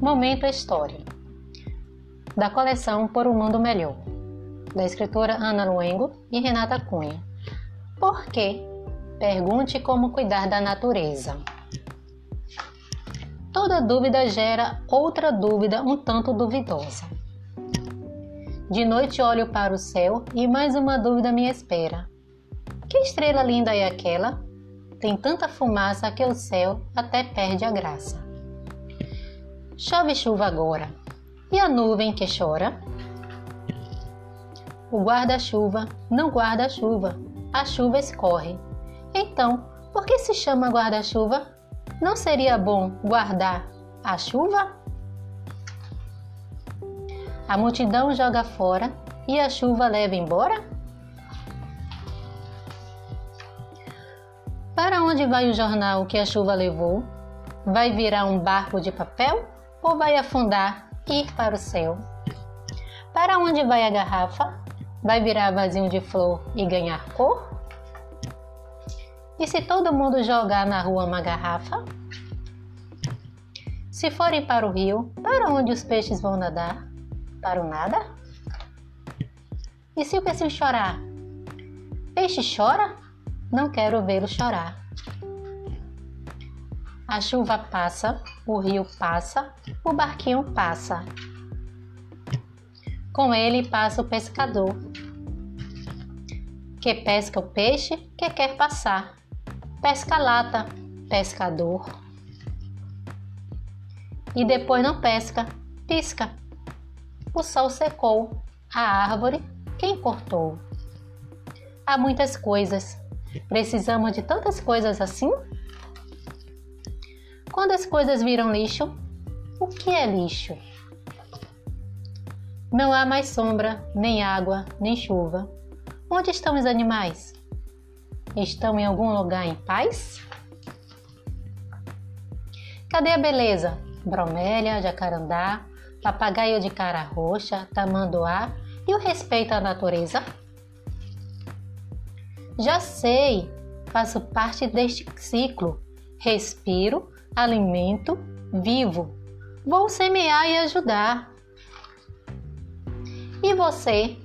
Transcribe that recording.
Momento História, da coleção Por um Mundo Melhor, da escritora Ana Luengo e Renata Cunha. Por quê? Pergunte como cuidar da natureza. Toda dúvida gera outra dúvida um tanto duvidosa. De noite olho para o céu e mais uma dúvida me espera. Que estrela linda é aquela? Tem tanta fumaça que o céu até perde a graça. Chove chuva agora. E a nuvem que chora? O guarda-chuva não guarda a chuva, a chuva escorre. Então, por que se chama guarda-chuva? Não seria bom guardar a chuva? A multidão joga fora e a chuva leva embora? Para onde vai o jornal que a chuva levou? Vai virar um barco de papel? Ou vai afundar, ir para o céu? Para onde vai a garrafa? Vai virar vasinho de flor e ganhar cor? E se todo mundo jogar na rua uma garrafa? Se forem para o rio, para onde os peixes vão nadar? Para o nada? E se o peixinho chorar? Peixe chora? Não quero vê-lo chorar. A chuva passa, o rio passa, o barquinho passa. Com ele passa o pescador, que pesca o peixe que quer passar. Pesca lata, pescador. E depois não pesca, pisca. O sol secou, a árvore quem cortou. Há muitas coisas. Precisamos de tantas coisas assim? Quando as coisas viram lixo, o que é lixo? Não há mais sombra, nem água, nem chuva. Onde estão os animais? Estão em algum lugar em paz? Cadê a beleza? Bromélia, jacarandá, papagaio de cara roxa, tamanduá e o respeito à natureza? Já sei, faço parte deste ciclo. Respiro, alimento, vivo. Vou semear e ajudar. E você